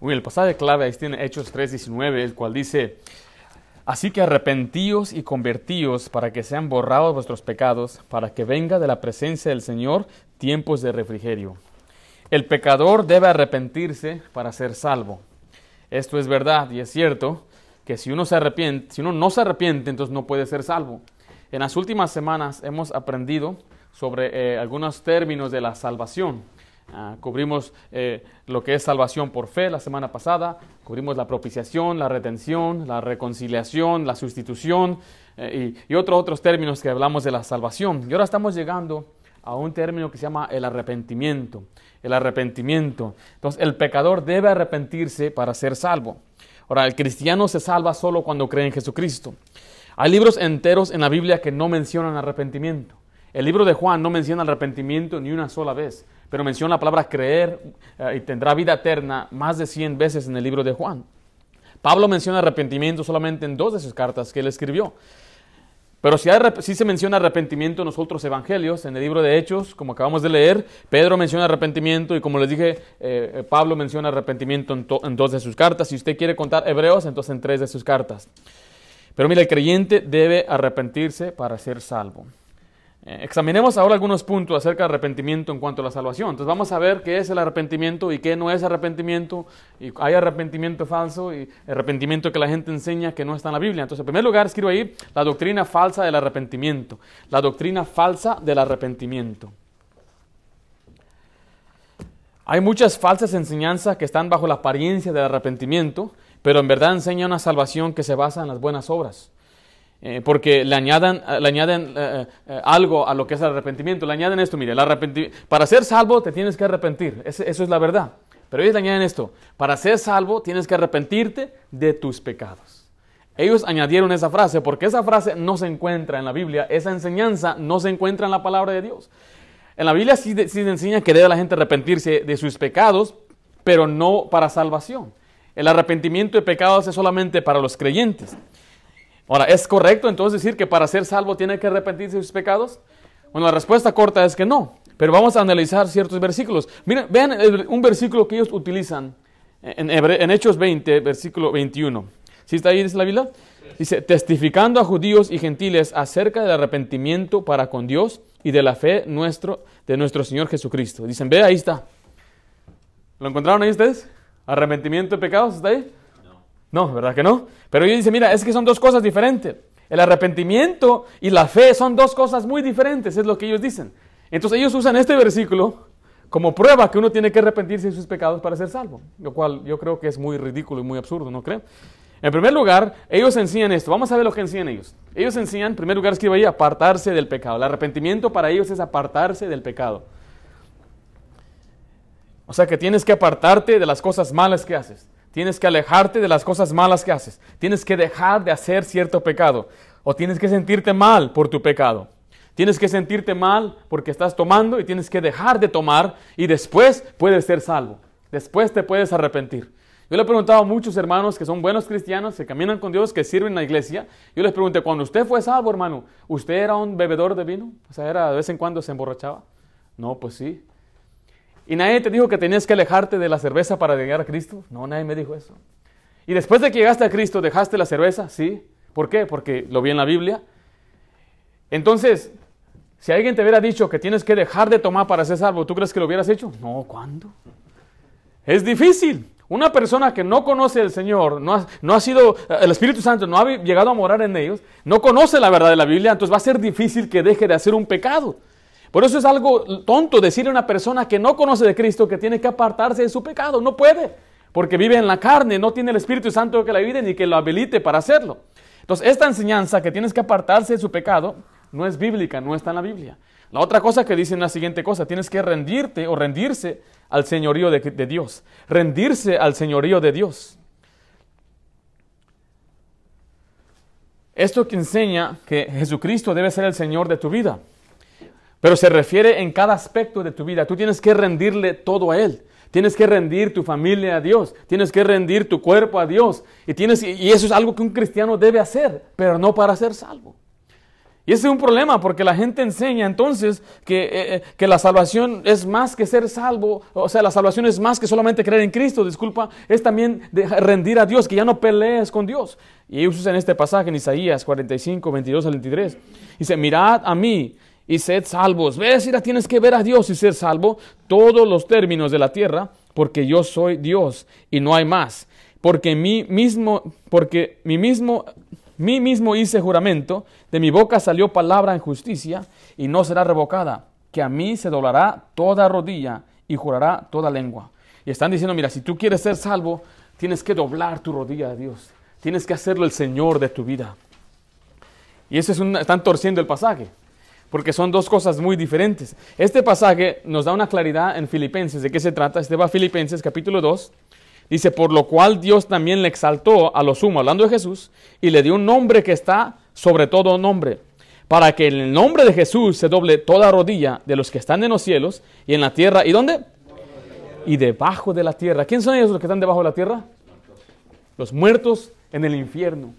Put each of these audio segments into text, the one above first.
Uy, el pasaje clave ahí tiene Hechos 3:19, el cual dice, Así que arrepentíos y convertíos para que sean borrados vuestros pecados, para que venga de la presencia del Señor tiempos de refrigerio. El pecador debe arrepentirse para ser salvo. Esto es verdad y es cierto que si uno se arrepiente, si uno no se arrepiente, entonces no puede ser salvo. En las últimas semanas hemos aprendido sobre eh, algunos términos de la salvación. Ah, cubrimos eh, lo que es salvación por fe la semana pasada, cubrimos la propiciación, la retención, la reconciliación, la sustitución eh, y, otros otros términos que hablamos de la salvación. Y ahora estamos llegando a un término que se llama el arrepentimiento. El arrepentimiento. Entonces, el pecador debe arrepentirse para ser salvo. Ahora, el cristiano se salva solo cuando cree en Jesucristo. Hay libros enteros en la Biblia que no mencionan arrepentimiento. El libro de Juan no menciona arrepentimiento ni una sola vez pero menciona la palabra creer eh, y tendrá vida eterna más de 100 veces en el libro de Juan. Pablo menciona arrepentimiento solamente en dos de sus cartas que él escribió. Pero si, se menciona arrepentimiento en los otros evangelios, en el libro de Hechos, como acabamos de leer, Pedro menciona arrepentimiento y como les dije, eh, eh, Pablo menciona arrepentimiento en, en, dos de sus cartas. Si usted quiere contar hebreos, entonces en tres de sus cartas. Pero mira, el creyente debe arrepentirse para ser salvo. Eh, examinemos ahora algunos puntos acerca del arrepentimiento en cuanto a la salvación. Entonces vamos a ver qué es el arrepentimiento y qué no es arrepentimiento. Y hay arrepentimiento falso y arrepentimiento que la gente enseña que no está en la Biblia. Entonces, en primer lugar, escribo ahí la doctrina falsa del arrepentimiento. La doctrina falsa del arrepentimiento. Hay muchas falsas enseñanzas que están bajo la apariencia del arrepentimiento, pero en verdad enseñan una salvación que se basa en las buenas obras. Eh, porque le añaden, eh, le añaden eh, algo a lo que es el arrepentimiento. Le añaden esto, mire, el para ser salvo te tienes que arrepentir, eso es la verdad. Pero ellos le añaden esto, para ser salvo tienes que arrepentirte de tus pecados. Ellos añadieron esa frase porque esa frase no se encuentra en la Biblia, esa enseñanza no se encuentra en la palabra de Dios. En la Biblia sí, sí se enseña que debe la gente arrepentirse de sus pecados, pero no para salvación. El arrepentimiento de pecados es solamente para los creyentes. Ahora, ¿es correcto entonces decir que para ser salvo tiene que arrepentirse de sus pecados? Bueno, la respuesta corta es que no. Pero vamos a analizar ciertos versículos. Miren, vean un versículo que ellos utilizan en, Hechos 20, versículo 21. ¿Sí está ahí, dice la Biblia? Dice, testificando a judíos y gentiles acerca del arrepentimiento para con Dios y de la fe nuestro, de nuestro Señor Jesucristo. Dicen, ve, ahí está. ¿Lo encontraron ahí ustedes? ¿Arrepentimiento de pecados? ¿Está ahí? No, ¿verdad que no? Pero ellos dicen, mira, es que son dos cosas diferentes. El arrepentimiento y la fe son dos cosas muy diferentes, es lo que ellos dicen. Entonces ellos usan este versículo como prueba que uno tiene que arrepentirse de sus pecados para ser salvo, lo cual yo creo que es muy ridículo y muy absurdo, ¿no creen? En primer lugar, ellos enseñan esto. Vamos a ver lo que enseñan ellos. Ellos enseñan, en primer lugar, escribe ahí, apartarse del pecado. El arrepentimiento para ellos es apartarse del pecado. O sea que tienes que apartarte de las cosas malas que haces. Tienes que alejarte de las cosas malas que haces. Tienes que dejar de hacer cierto pecado. O tienes que sentirte mal por tu pecado. Tienes que sentirte mal porque estás tomando y tienes que dejar de tomar y después puedes ser salvo. Después te puedes arrepentir. Yo le he preguntado a muchos hermanos que son buenos cristianos, que caminan con Dios, que sirven en la iglesia. Yo les pregunté, cuando usted fue salvo, hermano, ¿usted era un bebedor de vino? O sea, era de vez en cuando se emborrachaba. No, pues sí. ¿Y nadie te dijo que tenías que alejarte de la cerveza para llegar a Cristo? No, nadie me dijo eso. ¿Y después de que llegaste a Cristo dejaste la cerveza? Sí. ¿Por qué? Porque lo vi en la Biblia. Entonces, si alguien te hubiera dicho que tienes que dejar de tomar para ser salvo, ¿tú crees que lo hubieras hecho? No, ¿cuándo? Es difícil. Una persona que no conoce al Señor, no ha, no ha, sido, el Espíritu Santo no ha llegado a morar en ellos, no conoce la verdad de la Biblia, entonces va a ser difícil que deje de hacer un pecado. Por eso es algo tonto decirle a una persona que no conoce de Cristo que tiene que apartarse de su pecado. No puede, porque vive en la carne, no tiene el Espíritu Santo que la ayude ni que lo habilite para hacerlo. Entonces, esta enseñanza que tienes que apartarse de su pecado no es bíblica, no está en la Biblia. La otra cosa que dice es la siguiente cosa, tienes que rendirte o rendirse al señorío de Dios. Rendirse al señorío de Dios. Esto que enseña que Jesucristo debe ser el Señor de tu vida. Pero se refiere en cada aspecto de tu vida. Tú tienes que rendirle todo a Él. Tienes que rendir tu familia a Dios. Tienes que rendir tu cuerpo a Dios. Y, tienes, y eso es algo que un cristiano debe hacer, pero no para ser salvo. Y ese es un problema porque la gente enseña entonces que, eh, eh, que, la salvación es más que ser salvo, o sea, la salvación es más que solamente creer en Cristo, disculpa, es también rendir a Dios, que ya no pelees con Dios. Y ellos usan este pasaje en Isaías 45, 22 al 23. Dice, mirad a mí y sed salvos. Ves, mira, tienes que ver a Dios y ser salvo todos los términos de la tierra, porque yo soy Dios y no hay más. Porque mí mismo, porque mi mismo mismo hice juramento, de mi boca salió palabra en justicia y no será revocada, que a mí se doblará toda rodilla y jurará toda lengua. Y están diciendo, mira, si tú quieres ser salvo, tienes que doblar tu rodilla a Dios. Tienes que hacerlo el Señor de tu vida. Y eso es un, están torciendo el pasaje, porque son dos cosas muy diferentes. Este pasaje nos da una claridad en Filipenses. ¿De qué se trata? Este va a Filipenses capítulo 2, Dice, por lo cual Dios también le exaltó a lo sumo, hablando de Jesús, y le dio un nombre que está sobre todo nombre, para que en el nombre de Jesús se doble toda rodilla de los que están en los cielos y en la tierra. ¿Y dónde? Y debajo de la tierra. ¿Quién son ellos los que están debajo de la tierra? Los muertos en el infierno.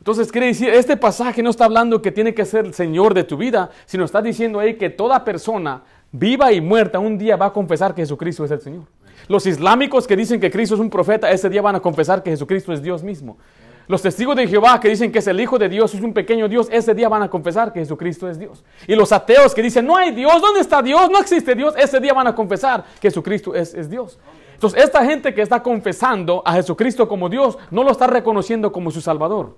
Entonces quiere decir, este pasaje no está hablando que tiene que ser el Señor de tu vida, sino está diciendo ahí que toda persona viva y muerta un día va a confesar que Jesucristo es el Señor. Los islámicos que dicen que Cristo es un profeta, ese día van a confesar que Jesucristo es Dios mismo. Los testigos de Jehová que dicen que es el Hijo de Dios, es un pequeño Dios, ese día van a confesar que Jesucristo es Dios. Y los ateos que dicen, no hay Dios, ¿dónde está Dios? No existe Dios, ese día van a confesar que Jesucristo es, es Dios. Entonces, esta gente que está confesando a Jesucristo como Dios, no lo está reconociendo como su Salvador.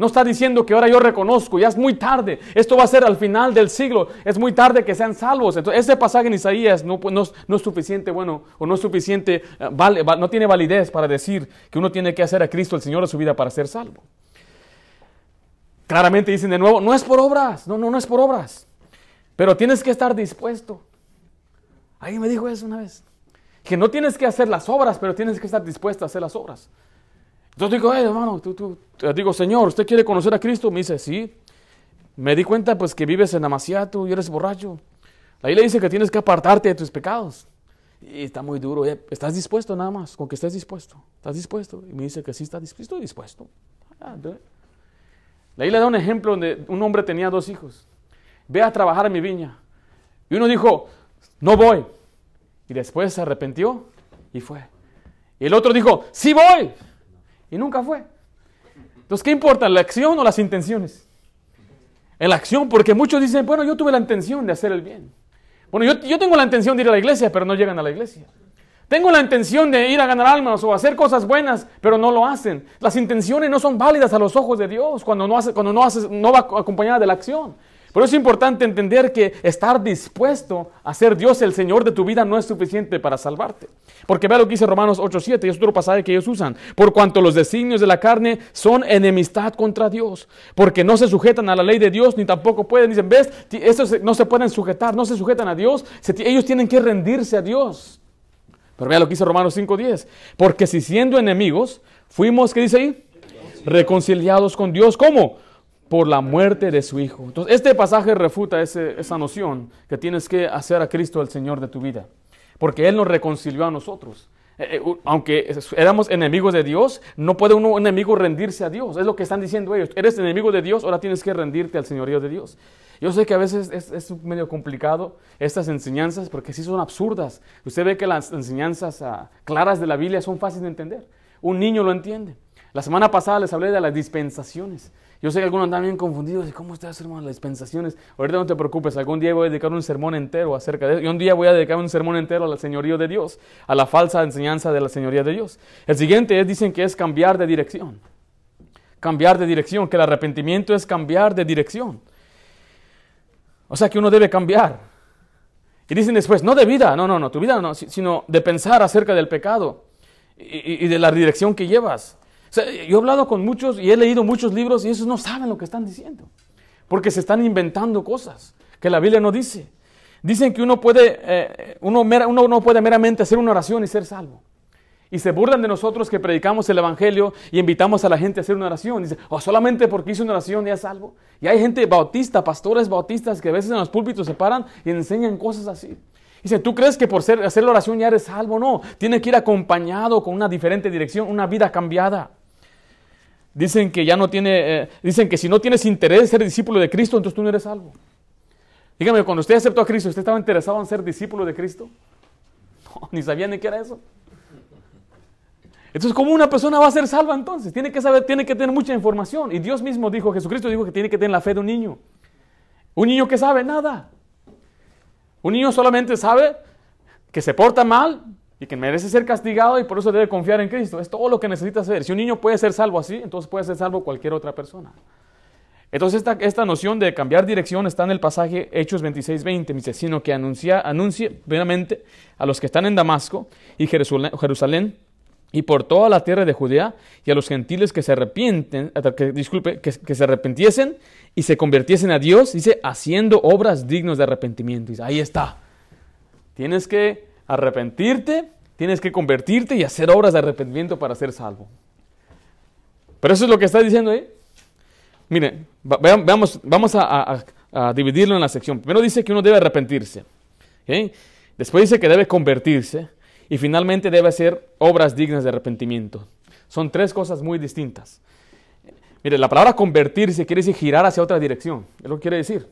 No está diciendo que ahora yo reconozco, ya es muy tarde, esto va a ser al final del siglo, es muy tarde que sean salvos. Entonces, ese pasaje en Isaías no, no es suficiente, bueno, o no es suficiente, eh, no tiene validez para decir que uno tiene que hacer a Cristo el Señor de su vida para ser salvo. Claramente dicen de nuevo, no es por obras, no, no, no es por obras, pero tienes que estar dispuesto. Alguien me dijo eso una vez, que no tienes que hacer las obras, pero tienes que estar dispuesto a hacer las obras. Entonces digo, hermano, tú, tú, digo, Señor, ¿usted quiere conocer a Cristo? Me dice, sí. Me di cuenta pues que vives en Amaciato y eres borracho. Ahí le dice que tienes que apartarte de tus pecados. Y está muy duro. Eh, ¿Estás dispuesto nada más? Con que estés dispuesto. ¿Estás dispuesto? Y me dice que sí está dispuesto. Estoy dispuesto. Ah, Ahí le da un ejemplo donde un hombre tenía dos hijos. Ve a trabajar en mi viña. Y uno dijo, no voy. Y después se arrepintió y fue. Y el otro dijo, sí voy. Y nunca fue. Entonces, ¿qué importa, la acción o las intenciones? En la acción, porque muchos dicen, bueno, yo tuve la intención de hacer el bien. Bueno, yo, yo tengo la intención de ir a la iglesia, pero no llegan a la iglesia. Tengo la intención de ir a ganar almas o hacer cosas buenas, pero no lo hacen. Las intenciones no son válidas a los ojos de Dios cuando no, hace, cuando no, hace, no va acompañada de la acción. Por eso es importante entender que estar dispuesto a ser Dios el Señor de tu vida no es suficiente para salvarte. Porque vea lo que dice Romanos 8:7, y es otro pasaje que ellos usan. Por cuanto los designios de la carne son enemistad contra Dios, porque no se sujetan a la ley de Dios ni tampoco pueden. Dicen, ves, estos no se pueden sujetar, no se sujetan a Dios, ellos tienen que rendirse a Dios. Pero vea lo que dice Romanos 5:10. Porque si siendo enemigos, fuimos, ¿qué dice ahí? Reconciliados con Dios. ¿Cómo? Por la muerte de su Hijo. Entonces, este pasaje refuta esa noción que tienes que hacer a Cristo el Señor de tu vida, porque Él nos reconcilió a nosotros. Eh, eh, aunque éramos enemigos de Dios, no puede un enemigo rendirse a Dios. Es lo que están diciendo ellos. Eres enemigo de Dios, ahora tienes que rendirte al señorío de Dios. Yo sé que a veces es, es medio complicado estas enseñanzas porque sí son absurdas. Usted ve que las enseñanzas ah, claras de la Biblia son fáciles de entender. Un niño lo entiende. La semana pasada les hablé de las dispensaciones. Yo sé que algunos andan bien confundidos. ¿Y cómo ustedes, hermano, las dispensaciones? Ahorita no te preocupes, algún día voy a dedicar un sermón entero acerca de eso. Y un día voy a dedicar un sermón entero al señorío de Dios, a la falsa enseñanza de la señoría de Dios. El siguiente es, dicen que es cambiar de dirección. Cambiar de dirección, que el arrepentimiento es cambiar de dirección. O sea que uno debe cambiar. Y dicen después, no de vida, no, no, no, tu vida no, sino de pensar acerca del pecado y, y de la dirección que llevas yo he hablado con muchos y he leído muchos libros y esos no saben lo que están diciendo. Porque se están inventando cosas que la Biblia no dice. Dicen que uno, puede, eh, uno, uno no puede meramente hacer una oración y ser salvo. Y se burlan de nosotros que predicamos el Evangelio y invitamos a la gente a hacer una oración. Dice, oh, solamente porque hizo una oración ya es salvo. Y hay gente bautista, pastores bautistas que a veces en los púlpitos se paran y enseñan cosas así. Dice, ¿tú crees que por ser, hacer la oración ya eres salvo? No, tiene que ir acompañado con una diferente dirección, una vida cambiada. Dicen que ya no tiene, eh, dicen que si no tienes interés en ser discípulo de Cristo, entonces tú no eres salvo. Dígame, cuando usted aceptó a Cristo, ¿usted estaba interesado en ser discípulo de Cristo? No, ni sabía ni qué era eso. Entonces, ¿cómo una persona va a ser salva entonces? Tiene que saber, tiene que tener mucha información. Y Dios mismo dijo, Jesucristo dijo que tiene que tener la fe de un niño. Un niño que sabe nada. Un niño solamente sabe que se porta mal y que merece ser castigado y por eso debe confiar en Cristo. Es todo lo que necesita hacer. Si un niño puede ser salvo así, entonces puede ser salvo cualquier otra persona. Entonces esta, esta noción de cambiar dirección está en el pasaje Hechos 26, 20. Dice, sino que anuncia, anuncie primeramente a los que están en Damasco y Jerusalén y por toda la tierra de Judea y a los gentiles que se arrepienten, que, disculpe, que, se arrepintiesen y se convirtiesen a Dios, dice, haciendo obras dignas de arrepentimiento. Dice, ahí está. Tienes que arrepentirte, tienes que convertirte y hacer obras de arrepentimiento para ser salvo. Pero eso es lo que está diciendo ahí. Mire, veamos, vamos a, dividirlo en la sección. Primero dice que uno debe arrepentirse. Después dice que debe convertirse. Y finalmente debe hacer obras dignas de arrepentimiento. Son tres cosas muy distintas. Mire, la palabra convertirse quiere decir girar hacia otra dirección. Es lo que quiere decir.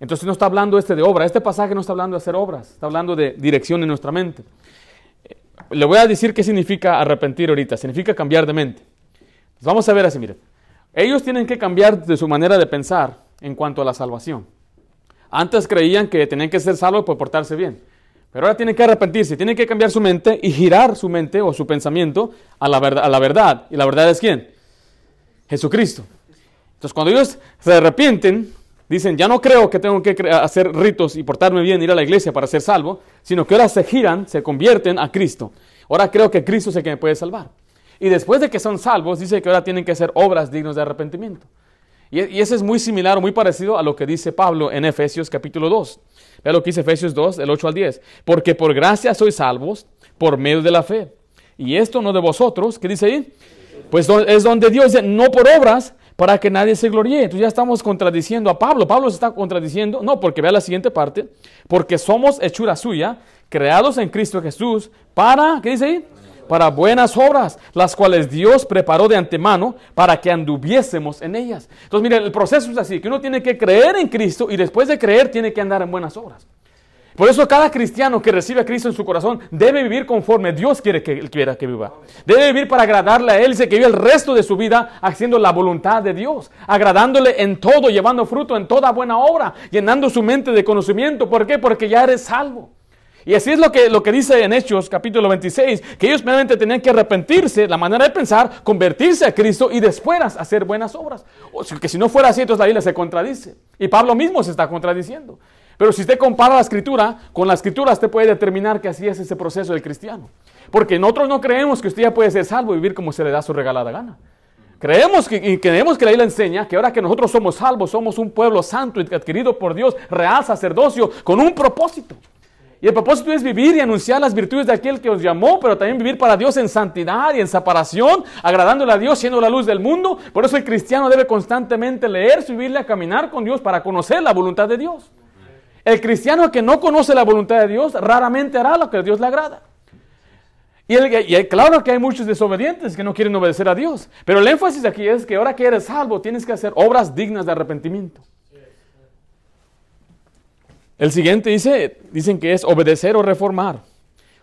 Entonces no está hablando este de obra. Este pasaje no está hablando de hacer obras. Está hablando de dirección en nuestra mente. Le voy a decir qué significa arrepentir ahorita. Significa cambiar de mente. vamos a ver así, mire. Ellos tienen que cambiar de su manera de pensar en cuanto a la salvación. Antes creían que tenían que ser salvos por portarse bien. Pero ahora tiene que arrepentirse, tiene que cambiar su mente y girar su mente o su pensamiento a la, verdad, a la verdad. ¿Y la verdad es quién? Jesucristo. Entonces cuando ellos se arrepienten, dicen, ya no creo que tengo que hacer ritos y portarme bien, ir a la iglesia para ser salvo, sino que ahora se giran, se convierten a Cristo. Ahora creo que Cristo es el que me puede salvar. Y después de que son salvos, dice que ahora tienen que hacer obras dignas de arrepentimiento. Y, y eso es muy similar o muy parecido a lo que dice Pablo en Efesios capítulo 2. Vea lo que dice Efesios 2, del 8 al 10. Porque por gracia sois salvos por medio de la fe. Y esto no de vosotros, ¿qué dice ahí? Pues es donde Dios dice, no por obras, para que nadie se gloríe. Entonces ya estamos contradiciendo a Pablo. Pablo se está contradiciendo. No, porque vea la siguiente parte. Porque somos hechura suya, creados en Cristo Jesús, para, ¿qué dice ahí? para buenas obras, las cuales Dios preparó de antemano para que anduviésemos en ellas. Entonces, mire, el proceso es así, que uno tiene que creer en Cristo y después de creer tiene que andar en buenas obras. Por eso cada cristiano que recibe a Cristo en su corazón debe vivir conforme Dios quiere que quiera que viva. Debe vivir para agradarle a Él, dice que vive el resto de su vida haciendo la voluntad de Dios, agradándole en todo, llevando fruto en toda buena obra, llenando su mente de conocimiento. ¿Por qué? Porque ya eres salvo. Y así es lo que, lo que dice en Hechos capítulo 26, que ellos primeramente tenían que arrepentirse, la manera de pensar, convertirse a Cristo y después hacer buenas obras. O que si no fuera así, entonces la Biblia se contradice. Y Pablo mismo se está contradiciendo. Pero si usted compara la escritura con la escritura, usted puede determinar que así es ese proceso del cristiano. Porque nosotros no creemos que usted ya puede ser salvo y vivir como se le da su regalada gana. Creemos que, y creemos que la Biblia enseña que ahora que nosotros somos salvos, somos un pueblo santo adquirido por Dios, real sacerdocio, con un propósito. Y el propósito es vivir y anunciar las virtudes de aquel que os llamó, pero también vivir para Dios en santidad y en separación, agradándole a Dios, siendo la luz del mundo. Por eso el cristiano debe constantemente leer su Biblia, caminar con Dios para conocer la voluntad de Dios. El cristiano que no conoce la voluntad de Dios raramente hará lo que a Dios le agrada. Y, claro que hay muchos desobedientes que no quieren obedecer a Dios. Pero el énfasis aquí es que ahora que eres salvo tienes que hacer obras dignas de arrepentimiento. El siguiente dice, dicen que es obedecer o reformar.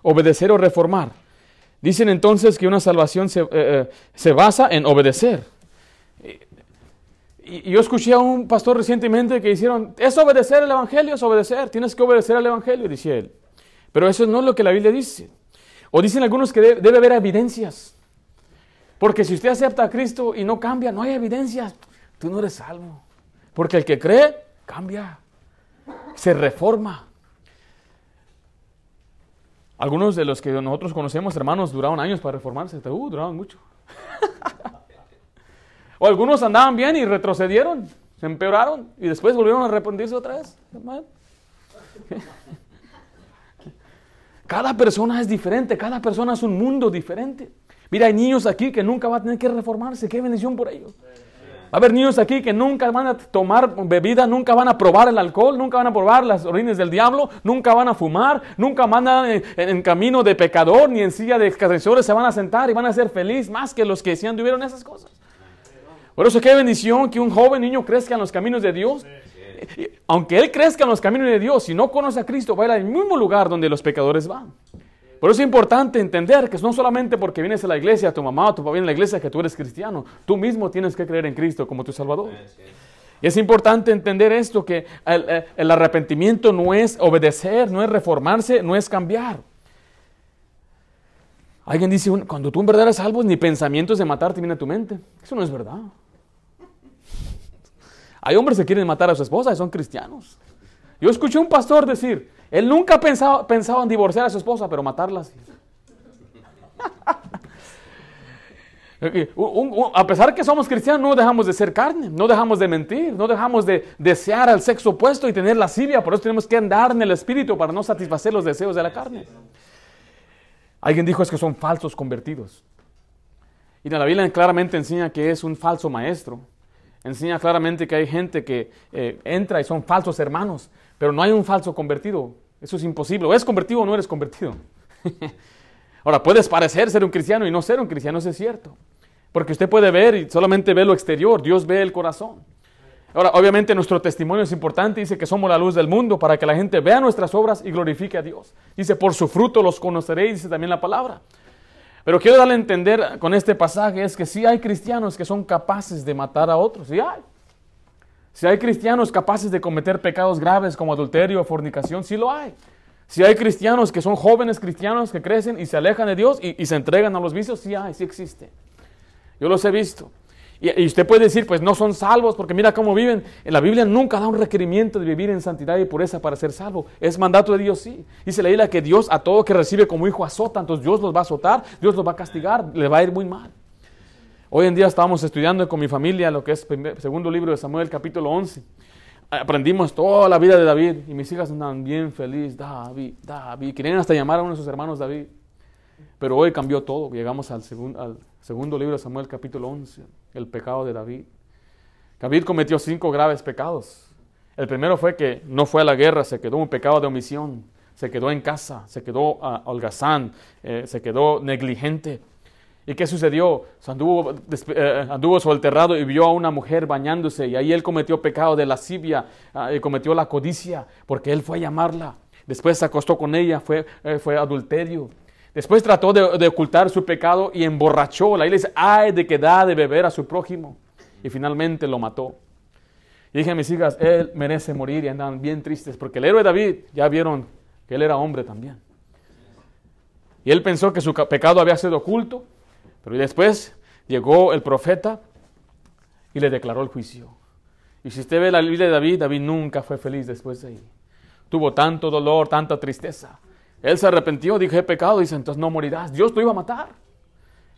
Obedecer o reformar. Dicen entonces que una salvación se, eh, eh, basa en obedecer. Y, yo escuché a un pastor recientemente que hicieron, es obedecer el Evangelio, es obedecer, tienes que obedecer al Evangelio, dice él. Pero eso no es lo que la Biblia dice. O dicen algunos que debe haber evidencias. Porque si usted acepta a Cristo y no cambia, no hay evidencias, tú no eres salvo. Porque el que cree, cambia se reforma. Algunos de los que nosotros conocemos, hermanos, duraron años para reformarse. Uh, duraron mucho. o algunos andaban bien y retrocedieron, se empeoraron y después volvieron a arrepentirse otra vez. Cada persona es diferente, cada persona es un mundo diferente. Mira, hay niños aquí que nunca van a tener que reformarse. Qué bendición por ellos. Va a haber niños aquí que nunca van a tomar bebida, nunca van a probar el alcohol, nunca van a probar las orines del diablo, nunca van a fumar, nunca van a en, en camino de pecador ni en silla de escarcedores se van a sentar y van a ser felices más que los que sí anduvieron esas cosas. Por eso qué bendición que un joven niño crezca en los caminos de Dios. Aunque él crezca en los caminos de Dios, si no conoce a Cristo, va a ir al mismo lugar donde los pecadores van. Por eso es importante entender que no solamente porque vienes a la iglesia, tu mamá o tu papá viene a la iglesia, que tú eres cristiano. Tú mismo tienes que creer en Cristo como tu Salvador. Y es importante entender esto, que el, el, arrepentimiento no es obedecer, no es reformarse, no es cambiar. Alguien dice, cuando tú en verdad eres salvo, ni pensamientos de matarte vienen a tu mente. Eso no es verdad. Hay hombres que quieren matar a su esposa y son cristianos. Yo escuché un pastor decir, él nunca pensaba, pensaba en divorciar a su esposa, pero matarla a pesar que somos cristianos, no dejamos de ser carne, no dejamos de mentir, no dejamos de desear al sexo opuesto y tener lascivia. Por eso tenemos que andar en el espíritu para no satisfacer los deseos de la carne. Alguien dijo es que son falsos convertidos. Y la Biblia claramente enseña que es un falso maestro. Enseña claramente que hay gente que eh, entra y son falsos hermanos. Pero no hay un falso convertido. Eso es imposible. O es convertido o no eres convertido. Ahora, puedes parecer ser un cristiano y no ser un cristiano, eso es cierto. Porque usted puede ver y solamente ve lo exterior, Dios ve el corazón. Ahora, obviamente nuestro testimonio es importante, dice que somos la luz del mundo para que la gente vea nuestras obras y glorifique a Dios. Dice, por su fruto los conoceréis, dice también la palabra. Pero quiero darle a entender con este pasaje es que sí hay cristianos que son capaces de matar a otros, sí hay. Si hay cristianos capaces de cometer pecados graves como adulterio o fornicación, sí lo hay. Si hay cristianos que son jóvenes cristianos que crecen y se alejan de Dios y, se entregan a los vicios, sí hay, sí existe. Yo los he visto. Y, usted puede decir, pues no son salvos porque mira cómo viven. En la Biblia nunca da un requerimiento de vivir en santidad y pureza para ser salvo. Es mandato de Dios, sí. Dice la Biblia que Dios a todo que recibe como hijo azota, entonces Dios los va a azotar, Dios los va a castigar, le va a ir muy mal. Hoy en día estábamos estudiando con mi familia lo que es el segundo libro de Samuel, capítulo 11. Aprendimos toda la vida de David y mis hijas andaban bien felices. David, David. Querían hasta llamar a uno de sus hermanos David. Pero hoy cambió todo. Llegamos al, al segundo libro de Samuel, capítulo 11, el pecado de David. David cometió cinco graves pecados. El primero fue que no fue a la guerra, se quedó un pecado de omisión, se quedó en casa, se quedó uh, holgazán, eh, se quedó negligente. ¿Y qué sucedió? Anduvo, eh, anduvo solterrado y vio a una mujer bañándose y ahí él cometió pecado de lascivia ah, y cometió la codicia porque él fue a llamarla. Después se acostó con ella, fue, eh, fue adulterio. Después trató de, ocultar su pecado y emborrachó. La iglesia, ay de que da de beber a su prójimo. Y finalmente lo mató. Y dije a mis hijas, él merece morir y andan bien tristes porque el héroe David ya vieron que él era hombre también. Y él pensó que su pecado había sido oculto pero después llegó el profeta y le declaró el juicio. Y si usted ve la Biblia de David, David nunca fue feliz después de ahí. Tuvo tanto dolor, tanta tristeza. Él se arrepintió, dije, he pecado, dice, entonces no morirás. Dios lo iba a matar.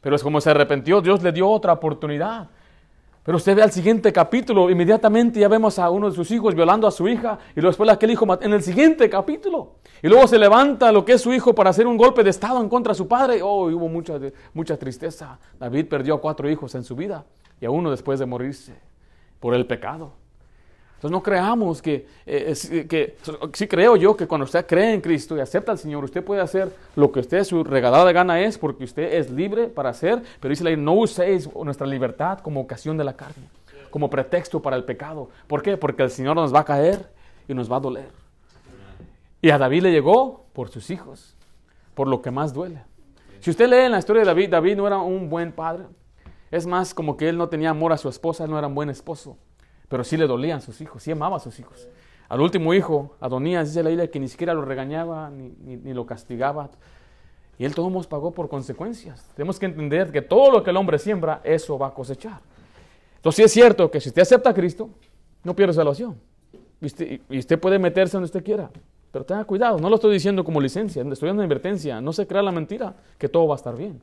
Pero es como se arrepintió, Dios le dio otra oportunidad. Pero usted ve al siguiente capítulo, inmediatamente ya vemos a uno de sus hijos violando a su hija y luego después aquel hijo en el siguiente capítulo. Y luego se levanta lo que es su hijo para hacer un golpe de estado en contra de su padre. Oh, hubo mucha, mucha tristeza. David perdió a cuatro hijos en su vida y a uno después de morirse por el pecado. Entonces no creamos que, eh, que, sí creo yo que cuando usted cree en Cristo y acepta al Señor, usted puede hacer lo que usted su regalada gana es, porque usted es libre para hacer, pero dice la no uséis nuestra libertad como ocasión de la carne, como pretexto para el pecado. ¿Por qué? Porque el Señor nos va a caer y nos va a doler. Y a David le llegó por sus hijos, por lo que más duele. Si usted lee en la historia de David, David no era un buen padre. Es más, como que él no tenía amor a su esposa, él no era un buen esposo pero sí le dolían sus hijos, sí amaba a sus hijos. Al último hijo, Adonías, dice la Biblia que ni siquiera lo regañaba ni, lo castigaba. Y él todos pagó por consecuencias. Tenemos que entender que todo lo que el hombre siembra, eso va a cosechar. Entonces sí es cierto que si usted acepta a Cristo, no pierde salvación. Y usted, y usted puede meterse donde usted quiera. Pero tenga cuidado, no lo estoy diciendo como licencia, estoy dando advertencia. No se crea la mentira que todo va a estar bien.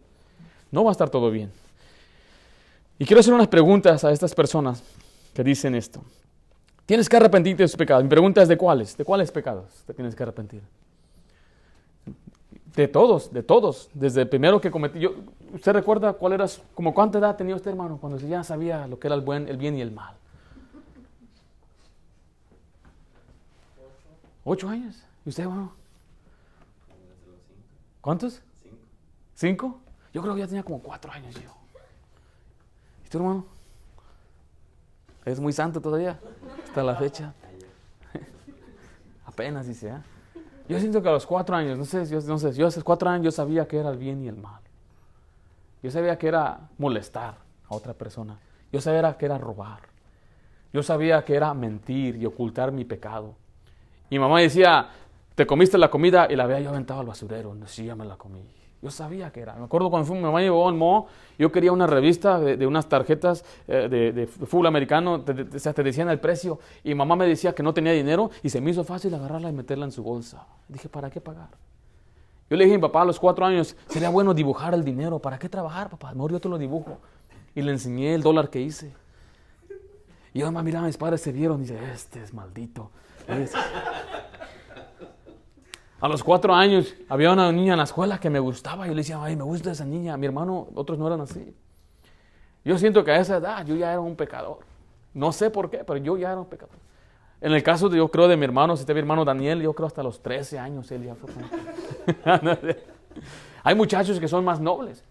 No va a estar todo bien. Y quiero hacer unas preguntas a estas personas que dicen esto. Tienes que arrepentirte de tus pecados. Mi pregunta es de cuáles. ¿De cuáles pecados te tienes que arrepentir? De todos, de todos. Desde el primero que cometí. Yo, ¿Usted recuerda cuál era, como cuánta edad tenía usted, hermano, cuando ya sabía lo que era el, buen, el bien y el mal? ¿Ocho años? ¿Y usted, hermano? ¿Cuántos? Cinco. ¿Cinco? Yo creo que ya tenía como cuatro años yo. ¿Y tú, hermano? Es muy santo todavía, hasta la fecha. Apenas dice, ¿eh? Yo siento que a los cuatro años, no sé, yo, no sé, yo los cuatro años yo sabía que era el bien y el mal. Yo sabía que era molestar a otra persona. Yo sabía que era robar. Yo sabía que era mentir y ocultar mi pecado. Y mamá decía, te comiste la comida y la había yo aventado al basurero. No, sí, ya me la comí. Yo sabía que era. Me acuerdo cuando fui, mi mamá llevó al Mo, yo quería una revista de, unas tarjetas eh, de, fútbol americano, te, te, decían el precio, y mamá me decía que no tenía dinero, y se me hizo fácil agarrarla y meterla en su bolsa. Dije, ¿para qué pagar? Yo le dije a mi papá a los cuatro años, sería bueno dibujar el dinero, ¿para qué trabajar, papá? Mejor yo te lo dibujo. Y le enseñé el dólar que hice. Y yo, mamá, mira, mis padres se vieron y dice, este es maldito. A los cuatro años había una niña en la escuela que me gustaba. Yo le decía, ay, me gusta esa niña. Mi hermano, otros no eran así. Yo siento que a esa edad yo ya era un pecador. No sé por qué, pero yo ya era un pecador. En el caso de, yo creo, de mi hermano, si este mi hermano Daniel, yo creo hasta los 13 años él ya fue. hay muchachos que son más nobles.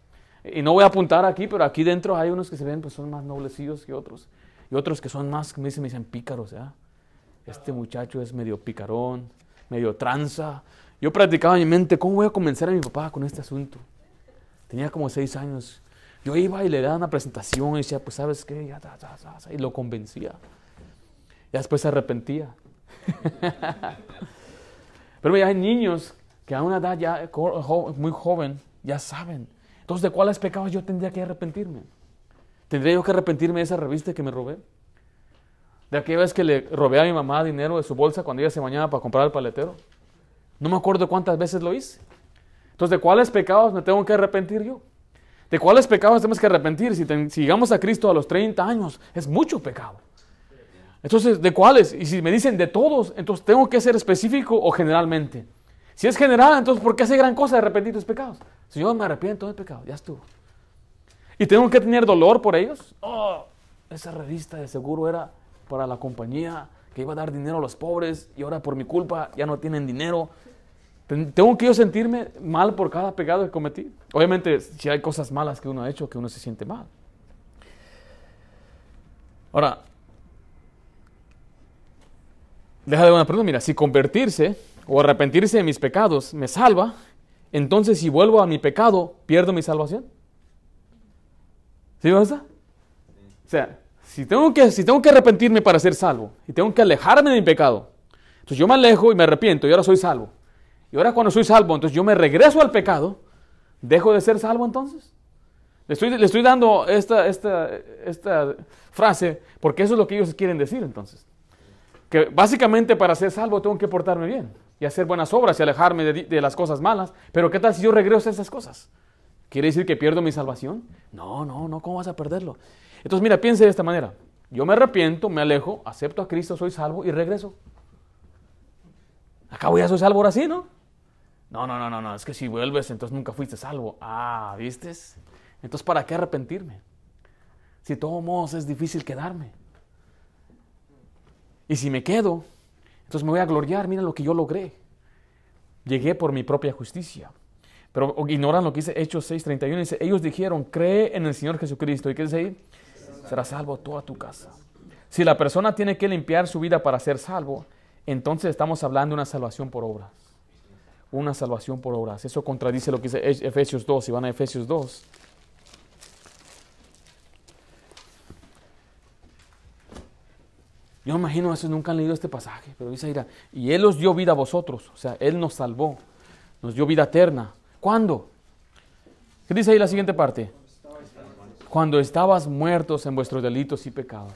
Y no voy a apuntar aquí, pero aquí dentro hay unos que se ven, pues son más noblecillos que otros. Y otros que son más, me dicen, me dicen pícaros, ¿ya? Este muchacho es medio picarón, medio tranza. Yo practicaba en mi mente, ¿cómo voy a convencer a mi papá con este asunto? Tenía como seis años. Yo iba y le daba una presentación y decía, pues sabes qué, ya, y lo convencía. Y después se arrepentía. Pero ya hay niños que a una edad ya muy joven ya saben. Entonces, ¿de cuáles pecados yo tendría que arrepentirme? ¿Tendría yo que arrepentirme de esa revista que me robé? De aquella vez que le robé a mi mamá dinero de su bolsa cuando ella se bañaba para comprar el paletero. No me acuerdo cuántas veces lo hice. Entonces, ¿de cuáles pecados me tengo que arrepentir yo? ¿De cuáles pecados tenemos que arrepentir? Si, si llegamos a Cristo a los 30 años, es mucho pecado. Entonces, ¿de cuáles? Y si me dicen de todos, entonces tengo que ser específico o generalmente. Si es general, entonces ¿por qué hace gran cosa de arrepentir tus pecados? Si me arrepiento del pecado, ya estuvo. ¿Y tengo que tener dolor por ellos? Oh, esa revista de seguro era para la compañía que iba a dar dinero a los pobres y ahora por mi culpa ya no tienen dinero. ¿Tengo que yo sentirme mal por cada pecado que cometí? Obviamente, si hay cosas malas que uno ha hecho, que uno se siente mal. Ahora, deja de una pregunta, mira, si convertirse o arrepentirse de mis pecados me salva, entonces si vuelvo a mi pecado, ¿pierdo mi salvación? ¿Sí pasa? O sea, si tengo, que, si tengo que arrepentirme para ser salvo y tengo que alejarme de mi pecado, entonces yo me alejo y me arrepiento y ahora soy salvo. Y ahora cuando soy salvo, entonces yo me regreso al pecado, ¿dejo de ser salvo entonces? Le estoy, le estoy dando esta, esta, esta frase porque eso es lo que ellos quieren decir entonces. Que básicamente para ser salvo tengo que portarme bien y hacer buenas obras y alejarme de, las cosas malas. Pero ¿qué tal si yo regreso a esas cosas? ¿Quiere decir que pierdo mi salvación? No, no, no, ¿cómo vas a perderlo? Entonces, mira, piense de esta manera. Yo me arrepiento, me alejo, acepto a Cristo, soy salvo y regreso. Acabo ya soy salvo ahora sí, ¿no? No, no, no, no, no, es que si vuelves, entonces nunca fuiste salvo. Ah, ¿viste? Entonces, ¿para qué arrepentirme? Si de todos modos es difícil quedarme. Y si me quedo, entonces me voy a gloriar, mira lo que yo logré. Llegué por mi propia justicia. Pero ignoran lo que dice Hechos 6:31. Dice, ellos dijeron, cree en el Señor Jesucristo. ¿Y qué dice ahí? Será salvo toda tu casa. Si la persona tiene que limpiar su vida para ser salvo, entonces estamos hablando de una salvación por obras. Una salvación por obras. Eso contradice lo que dice Efesios 2. Si van a Efesios 2. Yo me imagino, a nunca han leído este pasaje, pero dice, mira, y Él os dio vida a vosotros, o sea, Él nos salvó, nos dio vida eterna. ¿Cuándo? ¿Qué dice ahí la siguiente parte? Cuando estabas muertos en vuestros delitos y pecados.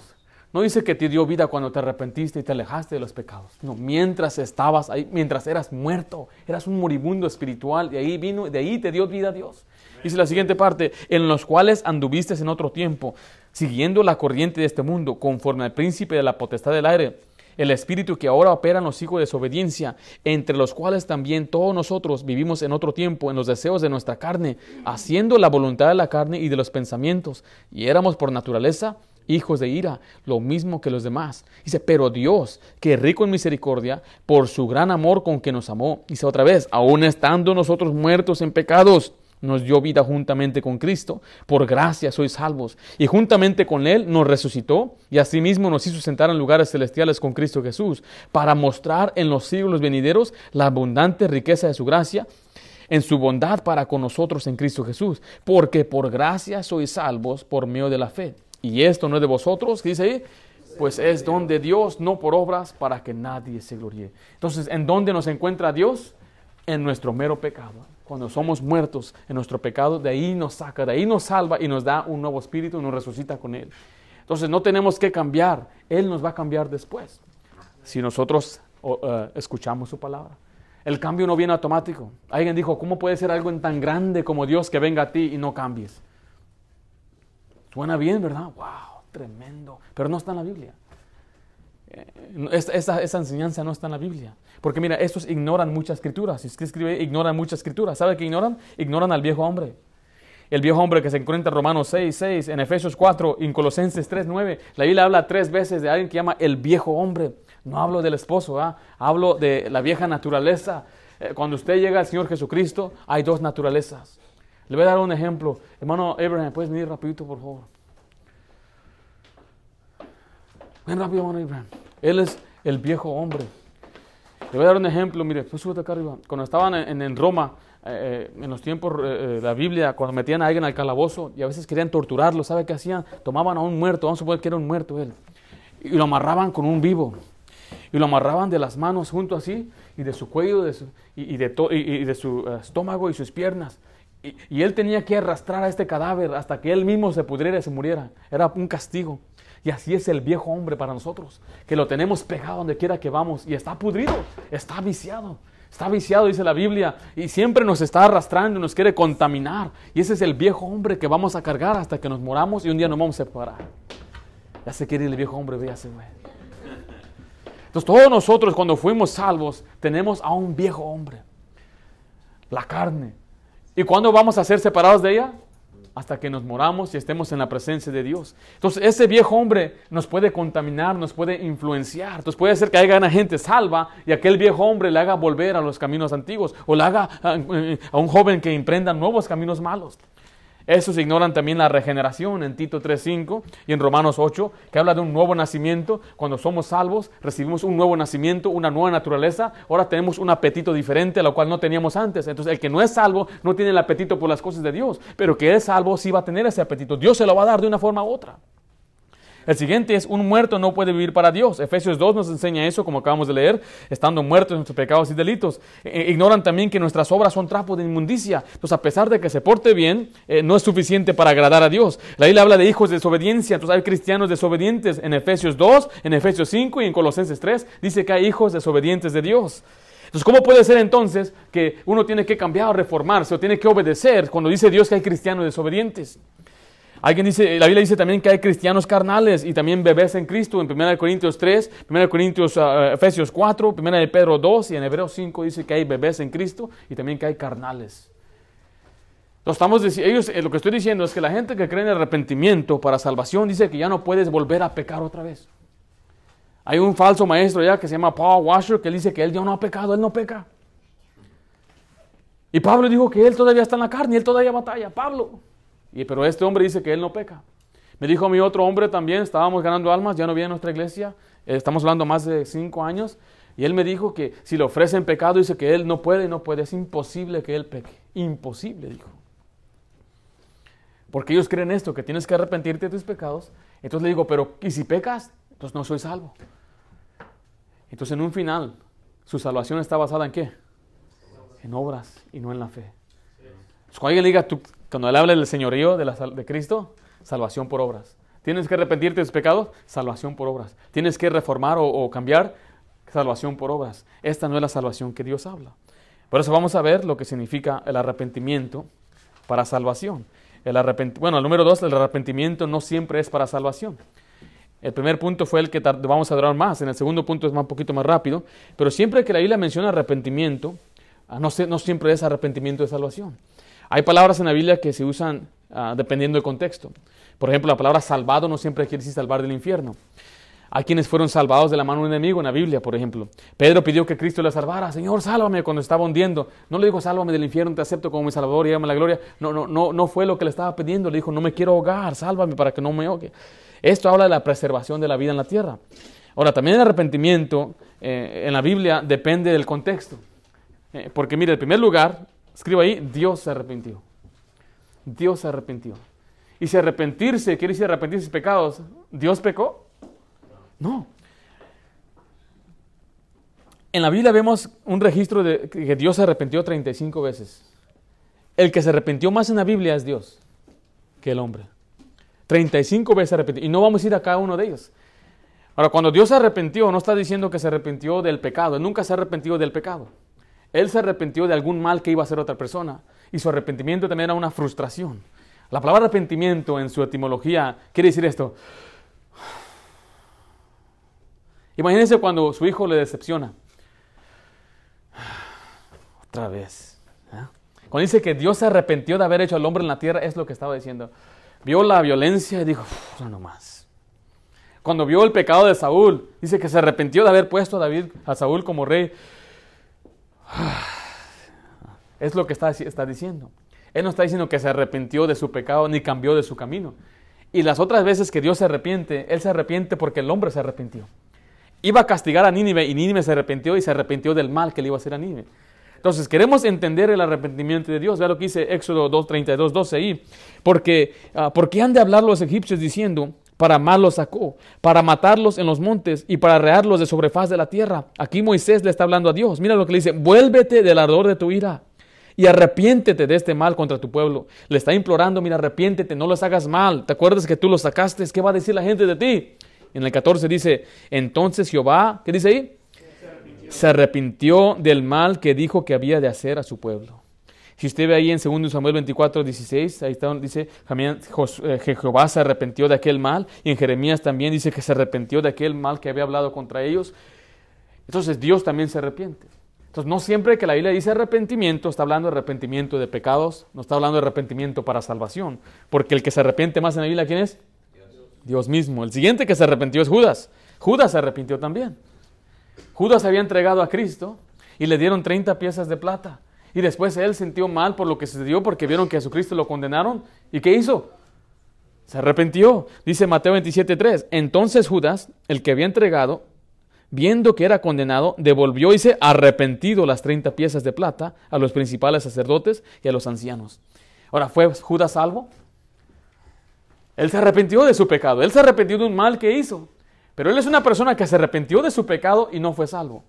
No dice que te dio vida cuando te arrepentiste y te alejaste de los pecados. No, mientras estabas ahí, mientras eras muerto, eras un moribundo espiritual, de ahí vino, de ahí te dio vida Dios. Dice la siguiente parte, en los cuales anduviste en otro tiempo, siguiendo la corriente de este mundo, conforme al príncipe de la potestad del aire, el espíritu que ahora opera en los hijos de desobediencia, entre los cuales también todos nosotros vivimos en otro tiempo en los deseos de nuestra carne, haciendo la voluntad de la carne y de los pensamientos, y éramos por naturaleza hijos de ira, lo mismo que los demás. Dice, pero Dios, que rico en misericordia, por su gran amor con que nos amó, dice otra vez, aún estando nosotros muertos en pecados, nos dio vida juntamente con Cristo. Por gracia sois salvos. Y juntamente con Él nos resucitó y asimismo nos hizo sentar en lugares celestiales con Cristo Jesús, para mostrar en los siglos venideros la abundante riqueza de su gracia en su bondad para con nosotros en Cristo Jesús. Porque por gracia sois salvos por medio de la fe. Y esto no es de vosotros, ¿qué dice ahí? Pues es don de Dios, no por obras, para que nadie se gloríe. Entonces, ¿en dónde nos encuentra Dios? En nuestro mero pecado cuando somos muertos en nuestro pecado, de ahí nos saca, de ahí nos salva y nos da un nuevo espíritu y nos resucita con Él. Entonces no tenemos que cambiar, Él nos va a cambiar después, si nosotros eh, escuchamos su palabra. El cambio no viene automático. Alguien dijo, ¿cómo puede ser algo tan grande como Dios que venga a ti y no cambies? Suena bien, ¿verdad? ¡Wow! Tremendo. Pero no está en la Biblia. Esa, enseñanza no está en la Biblia. Porque mira, estos ignoran muchas escrituras. Si que escribe, ignoran muchas escrituras. ¿Sabe qué ignoran? Ignoran al viejo hombre. El viejo hombre que se encuentra en Romanos 6, 6, en Efesios 4, en Colosenses 3, 9. La Biblia habla tres veces de alguien que llama el viejo hombre. No hablo del esposo, ¿ah? hablo de la vieja naturaleza. Eh, cuando usted llega al Señor Jesucristo, hay dos naturalezas. Le voy a dar un ejemplo. Hermano Abraham, ¿puedes venir rapidito, por favor? Ven rápido, hermano Abraham. Él es el viejo hombre. Le voy a dar un ejemplo, mire, pues súbete acá arriba. Cuando estaban en, Roma, eh, eh, en los tiempos de eh, la Biblia, cuando metían a alguien al calabozo y a veces querían torturarlo, ¿sabe qué hacían? Tomaban a un muerto, vamos a suponer que era un muerto él, y lo amarraban con un vivo. Y lo amarraban de las manos junto así, y de su cuello y, de y, de su estómago y sus piernas. Y, y, él tenía que arrastrar a este cadáver hasta que él mismo se pudriera y se muriera. Era un castigo. Y así es el viejo hombre para nosotros, que lo tenemos pegado donde quiera que vamos y está pudrido, está viciado. Está viciado, dice la Biblia, y siempre nos está arrastrando nos quiere contaminar. Y ese es el viejo hombre que vamos a cargar hasta que nos moramos y un día nos vamos a separar. Ya se quiere el viejo hombre, véase, güey. Entonces todos nosotros cuando fuimos salvos tenemos a un viejo hombre, la carne. ¿Y cuándo vamos a ser separados de ella? Hasta que nos moramos y estemos en la presencia de Dios. Entonces ese viejo hombre nos puede contaminar, nos puede influenciar. Entonces puede ser que haya una gente salva y aquel viejo hombre le haga volver a los caminos antiguos o le haga a, a un joven que emprenda nuevos caminos malos. Esos ignoran también la regeneración en Tito 3.5 y en Romanos 8, que habla de un nuevo nacimiento. Cuando somos salvos, recibimos un nuevo nacimiento, una nueva naturaleza. Ahora tenemos un apetito diferente lo cual no teníamos antes. Entonces, el que no es salvo no tiene el apetito por las cosas de Dios, pero que es salvo sí va a tener ese apetito. Dios se lo va a dar de una forma u otra. El siguiente es, un muerto no puede vivir para Dios. Efesios 2 nos enseña eso, como acabamos de leer, estando muertos en nuestros pecados y delitos. Eh, ignoran también que nuestras obras son trapos de inmundicia. Entonces, a pesar de que se porte bien, eh, no es suficiente para agradar a Dios. La Biblia habla de hijos de desobediencia. Entonces, hay cristianos desobedientes en Efesios 2, en Efesios 5 y en Colosenses 3. Dice que hay hijos desobedientes de Dios. Entonces, ¿cómo puede ser entonces que uno tiene que cambiar o reformarse o tiene que obedecer cuando dice Dios que hay cristianos desobedientes? Alguien dice, la Biblia dice también que hay cristianos carnales y también bebés en Cristo en 1 Corintios 3, 1 Corintios, uh, Efesios 4, 1 de Pedro 2 y en Hebreos 5 dice que hay bebés en Cristo y también que hay carnales. Entonces, estamos ellos, eh, lo que estoy diciendo es que la gente que cree en el arrepentimiento para salvación dice que ya no puedes volver a pecar otra vez. Hay un falso maestro ya que se llama Paul Washer que dice que él ya no ha pecado, él no peca. Y Pablo dijo que él todavía está en la carne, él todavía batalla. Pablo. Y, pero este hombre dice que él no peca. Me dijo mi otro hombre también, estábamos ganando almas, ya no viene a nuestra iglesia, eh, estamos hablando más de cinco años, y él me dijo que si le ofrecen pecado, dice que él no puede, no puede, es imposible que él peque. Imposible, dijo. Porque ellos creen esto, que tienes que arrepentirte de tus pecados. Entonces le digo, pero ¿y si pecas? Entonces no soy salvo. Entonces en un final, su salvación está basada en qué? En obras y no en la fe. cuando alguien diga, tú cuando él habla del señorío de, la, de Cristo, salvación por obras. ¿Tienes que arrepentirte de tus pecados? Salvación por obras. ¿Tienes que reformar o, cambiar? Salvación por obras. Esta no es la salvación que Dios habla. Por eso vamos a ver lo que significa el arrepentimiento para salvación. El bueno, el número dos, el arrepentimiento no siempre es para salvación. El primer punto fue el que vamos a durar más, en el segundo punto es un poquito más rápido, pero siempre que la Biblia menciona arrepentimiento, ah, no siempre es arrepentimiento de salvación. Hay palabras en la Biblia que se usan ah, dependiendo del contexto. Por ejemplo, la palabra salvado no siempre quiere decir salvar del infierno. a quienes fueron salvados de la mano de un enemigo en la Biblia, por ejemplo. Pedro pidió que Cristo le salvara. Señor, sálvame cuando estaba hundiendo. No le dijo, sálvame del infierno, te acepto como mi salvador y dame la gloria. No, no, no, no fue lo que le estaba pidiendo. Le dijo, no me quiero ahogar, sálvame para que no me ahogue. Esto habla de la preservación de la vida en la tierra. Ahora, también el arrepentimiento eh, en la Biblia depende del contexto. Eh, porque mire, en primer lugar, escribo ahí, Dios se arrepintió. Dios se arrepintió. Y si arrepentirse quiere decir arrepentirse de pecados, ¿Dios pecó? No. En la Biblia vemos un registro de que Dios se arrepintió 35 veces. El que se arrepintió más en la Biblia es Dios que el hombre. 35 veces arrepintió. Y no vamos a ir a cada uno de ellos. Ahora, cuando Dios se arrepintió, no está diciendo que se arrepintió del pecado. Él nunca se arrepintió del pecado. Él se arrepintió de algún mal que iba a hacer otra persona. Y su arrepentimiento también era una frustración. La palabra arrepentimiento en su etimología quiere decir esto. Imagínense cuando su hijo le decepciona. Otra vez. ¿eh? Cuando dice que Dios se arrepintió de haber hecho al hombre en la tierra, es lo que estaba diciendo. Vio la violencia y dijo, no más. Cuando vio el pecado de Saúl, dice que se arrepintió de haber puesto a David, a Saúl como rey. Es lo que está, está diciendo. Él no está diciendo que se arrepintió de su pecado ni cambió de su camino. Y las otras veces que Dios se arrepiente, Él se arrepiente porque el hombre se arrepintió. Iba a castigar a Nínive y Nínive se arrepintió y se arrepintió del mal que le iba a hacer a Nínive. Entonces, queremos entender el arrepentimiento de Dios. Vea lo que dice Éxodo 2, 32, 12 ahí. Porque, uh, ¿Por qué han de hablar los egipcios diciendo, para mal los sacó, para matarlos en los montes y para rearlos de sobrefaz de la tierra? Aquí Moisés le está hablando a Dios. Mira lo que le dice, vuélvete del ardor de tu ira y arrepiéntete de este mal contra tu pueblo. Le está implorando, mira, arrepiéntete, no los hagas mal. ¿Te acuerdas que tú los sacaste? ¿Qué va a decir la gente de ti? En el 14 dice, entonces Jehová, ¿qué dice ahí? Se arrepintió del mal que dijo que había de hacer a su pueblo. Si usted ve ahí en 2 Samuel 24, 16, ahí está, dice eh, Jehová se arrepintió de aquel mal. Y en Jeremías también dice que se arrepintió de aquel mal que había hablado contra ellos. Entonces Dios también se arrepiente. Entonces no siempre que la Biblia dice arrepentimiento, está hablando de arrepentimiento de pecados, no está hablando de arrepentimiento para salvación. Porque el que se arrepiente más en la Biblia, ¿quién es? Dios mismo. El siguiente que se arrepintió es Judas. Judas se arrepintió también. Judas había entregado a Cristo y le dieron 30 piezas de plata. Y después él sintió mal por lo que sucedió porque vieron que a Jesucristo lo condenaron. ¿Y qué hizo? Se arrepintió. Dice Mateo 27.3. Entonces Judas, el que había entregado, viendo que era condenado, devolvió y se arrepentido las 30 piezas de plata a los principales sacerdotes y a los ancianos. Ahora, ¿fue Judas salvo? Él se arrepintió de su pecado, él se arrepintió de un mal que hizo. Pero él es una persona que se arrepintió de su pecado y no fue salvo.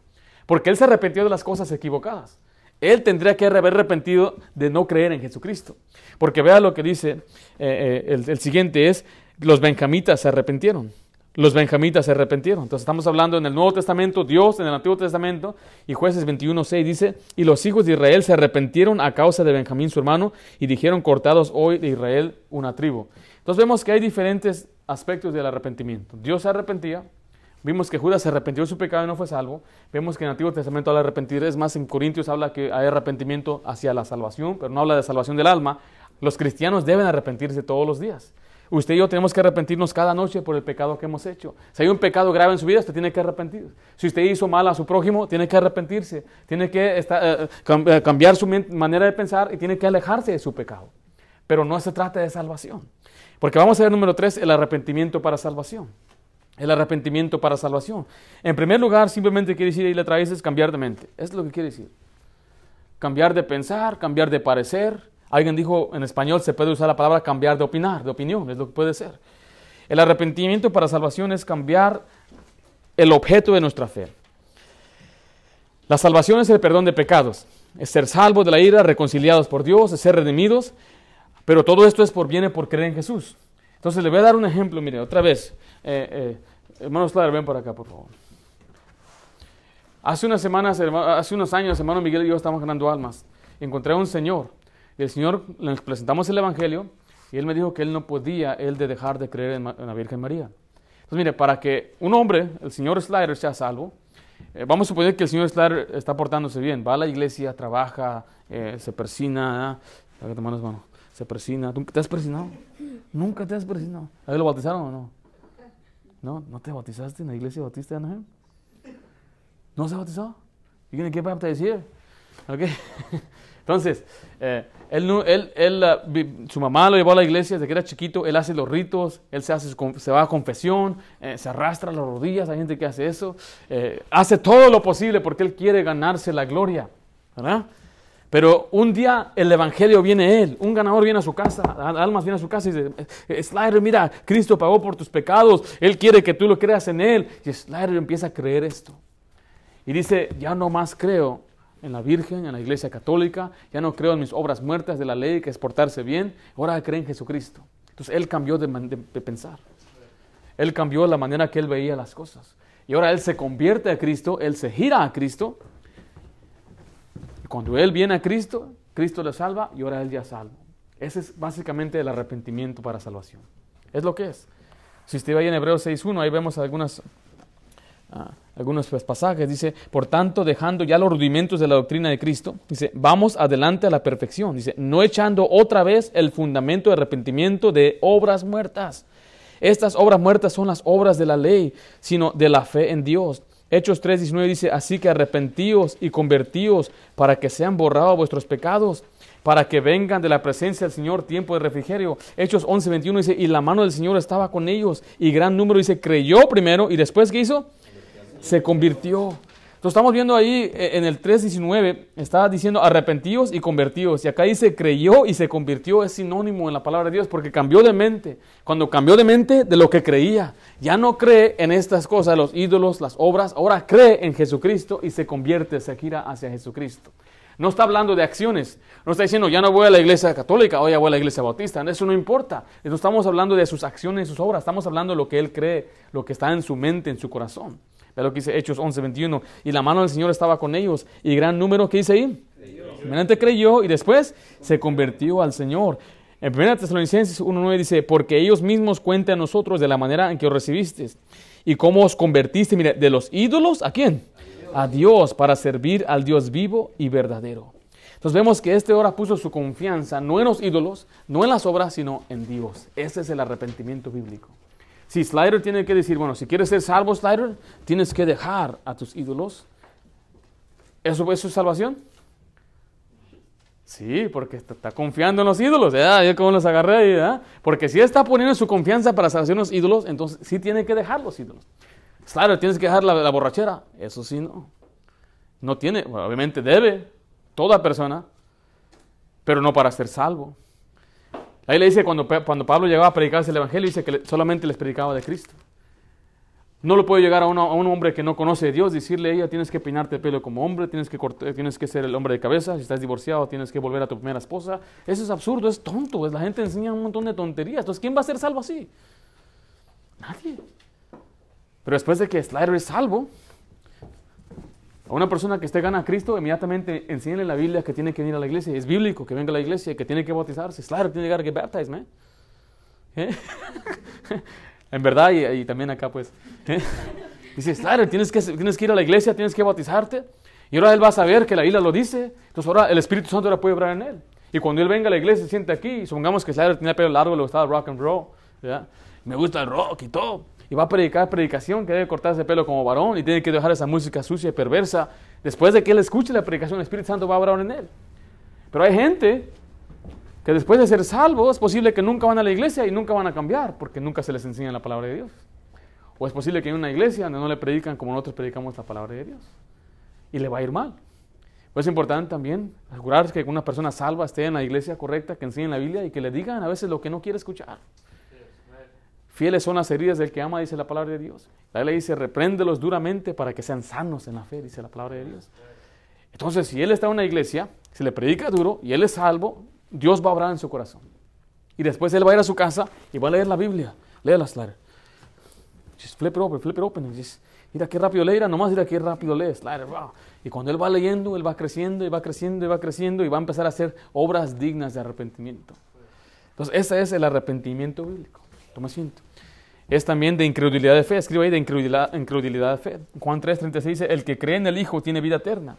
Porque él se arrepintió de las cosas equivocadas. Él tendría que haber arrepentido de no creer en Jesucristo. Porque vea lo que dice eh, eh, el, siguiente es, los benjamitas se arrepintieron. Los benjamitas se arrepintieron. Entonces estamos hablando en el Nuevo Testamento, Dios en el Antiguo Testamento, y jueces 21.6 dice, y los hijos de Israel se arrepintieron a causa de Benjamín su hermano, y dijeron, cortados hoy de Israel una tribu. Entonces vemos que hay diferentes aspectos del arrepentimiento. Dios se arrepentía, vimos que Judas se arrepintió de su pecado y no fue salvo, vemos que en el Antiguo Testamento habla de arrepentir, es más, en Corintios habla que hay arrepentimiento hacia la salvación, pero no habla de salvación del alma. Los cristianos deben arrepentirse todos los días. Usted y yo tenemos que arrepentirnos cada noche por el pecado que hemos hecho. Si hay un pecado grave en su vida, usted tiene que arrepentir. Si usted hizo mal a su prójimo, tiene que arrepentirse. Tiene que eh, eh, cambiar su manera de pensar y tiene que alejarse de su pecado. Pero no se trata de salvación. Porque vamos a ver número tres, el arrepentimiento para salvación. El arrepentimiento para salvación. En primer lugar, simplemente quiere decir, y le traes es cambiar de mente. Es lo que quiere decir. Cambiar de pensar, cambiar de parecer. Alguien dijo en español, se puede usar la palabra cambiar de opinar, de opinión, es lo que puede ser. El arrepentimiento para salvación es cambiar el objeto de nuestra fe. La salvación es el perdón de pecados, es ser salvos de la ira, reconciliados por Dios, es ser redimidos, pero todo esto es por viene por creer en Jesús. Entonces le voy a dar un ejemplo, mire, otra vez. Eh, eh, hermanos ven por acá, por favor. Hace unas semanas, hace unos años, hermano Miguel y yo estábamos ganando almas. Encontré a un señor. Y el señor, le presentamos el evangelio y él me dijo que él no podía, él de dejar de creer en, la Virgen María. Entonces, mire, para que un hombre, el señor Slider, sea salvo, eh, vamos a suponer que el señor Slider está portándose bien, va a la iglesia, trabaja, eh, se persina, mano se persina. ¿Tú te has persinado? Nunca te has persinado. ¿A lo bautizaron o no? ¿No? ¿No te bautizaste en la iglesia bautista de Anaheim? ¿No se bautizó? ¿Y qué baptized here? ¿Ok? Entonces, eh, él, él, él, ah, su mamá lo llevó a la iglesia desde que era chiquito, él hace los ritos, él se, hace, se va a confesión, eh, se arrastra las rodillas, hay gente que hace eso, eh, hace todo lo posible porque él quiere ganarse la gloria, ¿verdad? Pero un día el evangelio viene a él, un ganador viene a su casa, Almas viene a su casa y dice, Slider, mira, Cristo pagó por tus pecados, Él quiere que tú lo creas en Él. Y Slider empieza a creer esto. Y dice, ya no más creo en la Virgen, en la Iglesia Católica, ya no creo en mis obras muertas de la ley, que es portarse bien, ahora cree en Jesucristo. Entonces él cambió de, pensar. Él cambió la manera que él veía las cosas. Y ahora él se convierte a Cristo, él se gira a Cristo. Cuando él viene a Cristo, Cristo le salva y ahora él ya salvo. Ese es básicamente el arrepentimiento para salvación. Es lo que es. Si usted va en Hebreos 6.1, ahí vemos algunas Ah, algunos pasajes, dice, por tanto, dejando ya los rudimentos de la doctrina de Cristo, dice, vamos adelante a la perfección, dice, no echando otra vez el fundamento de arrepentimiento de obras muertas. Estas obras muertas son las obras de la ley, sino de la fe en Dios. Hechos 3:19 dice, así que arrepentíos y convertíos para que sean borrados vuestros pecados, para que vengan de la presencia del Señor tiempo de refrigerio. Hechos 11:21 dice, y la mano del Señor estaba con ellos, y gran número dice, creyó primero, y después ¿qué hizo? se convirtió. Entonces estamos viendo ahí eh, en el 3.19, está diciendo arrepentidos y convertidos. Y acá dice creyó y se convirtió, es sinónimo en la palabra de Dios, porque cambió de mente. Cuando cambió de mente de lo que creía, ya no cree en estas cosas, los ídolos, las obras, ahora cree en Jesucristo y se convierte, se gira hacia Jesucristo. No está hablando de acciones. No está diciendo, ya no voy a la iglesia católica, hoy ya voy a la iglesia bautista. Eso no importa. No estamos hablando de sus acciones sus obras. Estamos hablando de lo que él cree, lo que está en su mente, en su corazón. Lo que dice Hechos 11, 21. Y la mano del Señor estaba con ellos. Y gran número, ¿qué dice ahí? Creyó. creyó y después se convirtió al Señor. En 1 Tesalonicenses 1.9 dice, porque ellos mismos cuentan a nosotros de la manera en que os recibiste y cómo os convertiste, mire, de los ídolos, ¿a quién? A Dios, para servir al Dios vivo y verdadero. Entonces vemos que este ahora puso su confianza no en los ídolos, no en las obras, sino en Dios. Ese es el arrepentimiento bíblico. Si Slider tiene que decir, bueno, si quieres ser salvo, Slider, tienes que dejar a tus ídolos. ¿Eso, es su salvación? Sí, porque está, confiando en los ídolos. ¿eh? Yo como los agarré. Porque si está poniendo su confianza para salvación en los ídolos, entonces sí tiene que dejar los ídolos. Slider, tienes que dejar la, la borrachera. Eso sí, no. No tiene, obviamente debe, toda persona, pero no para ser salvo. Ahí le dice cuando, cuando Pablo llegaba a predicar el Evangelio, dice que solamente les predicaba de Cristo. No lo puede llegar a, un hombre que no conoce a Dios, decirle a ella, tienes que peinarte el pelo como hombre, tienes que, tienes que ser el hombre de cabeza, si estás divorciado tienes que volver a tu primera esposa. Eso es absurdo, es tonto, la gente enseña un montón de tonterías. Entonces, ¿quién va a ser salvo así? Nadie. Pero después de que Slider es salvo, a una persona que esté gana a Cristo, inmediatamente enseñale la Biblia que tiene que venir a la iglesia. Es bíblico que venga a la iglesia, que tiene que bautizarse. Claro, tiene que llegar a get baptized, man. ¿Eh? en verdad, y, también acá, pues. ¿eh? Dices, claro, tienes que, tienes que ir a la iglesia, tienes que bautizarte. Y ahora él va a saber que la Biblia lo dice. Entonces ahora el Espíritu Santo ahora puede obrar en él. Y cuando él venga a la iglesia, se siente aquí. Y supongamos que Slayer tiene el pelo largo, le gustaba rock and roll. Me gusta el rock y todo y va a predicar predicación que debe cortarse el pelo como varón y tiene que dejar esa música sucia y perversa. Después de que él escuche la predicación, el Espíritu Santo va a obrar en él. Pero hay gente que después de ser salvos es posible que nunca van a la iglesia y nunca van a cambiar porque nunca se les enseña la palabra de Dios. O es posible que en una iglesia donde no le predican como nosotros predicamos la palabra de Dios y le va a ir mal. Pues es importante también asegurarse que una persona salva esté en la iglesia correcta, que enseñe la Biblia y que le digan a veces lo que no quiere escuchar. Fieles son las heridas del que ama, dice la palabra de Dios. La ley dice, repréndelos duramente para que sean sanos en la fe, dice la palabra de Dios. Entonces, si él está en una iglesia, se le predica duro y él es salvo, Dios va a obrar en su corazón. Y después él va a ir a su casa y va a leer la Biblia. Léela, Slayer. Just flip it open, flip it open. mira qué rápido lee, nomás mira qué rápido lee, Slayer. Y cuando él va leyendo, él va creciendo y va creciendo y va creciendo y va a empezar a hacer obras dignas de arrepentimiento. Entonces, ese es el arrepentimiento bíblico. Toma asiento es también de incredulidad de fe. Escribe ahí de incredulidad, incredulidad de fe. Juan 3:36 dice, el que cree en el Hijo tiene vida eterna.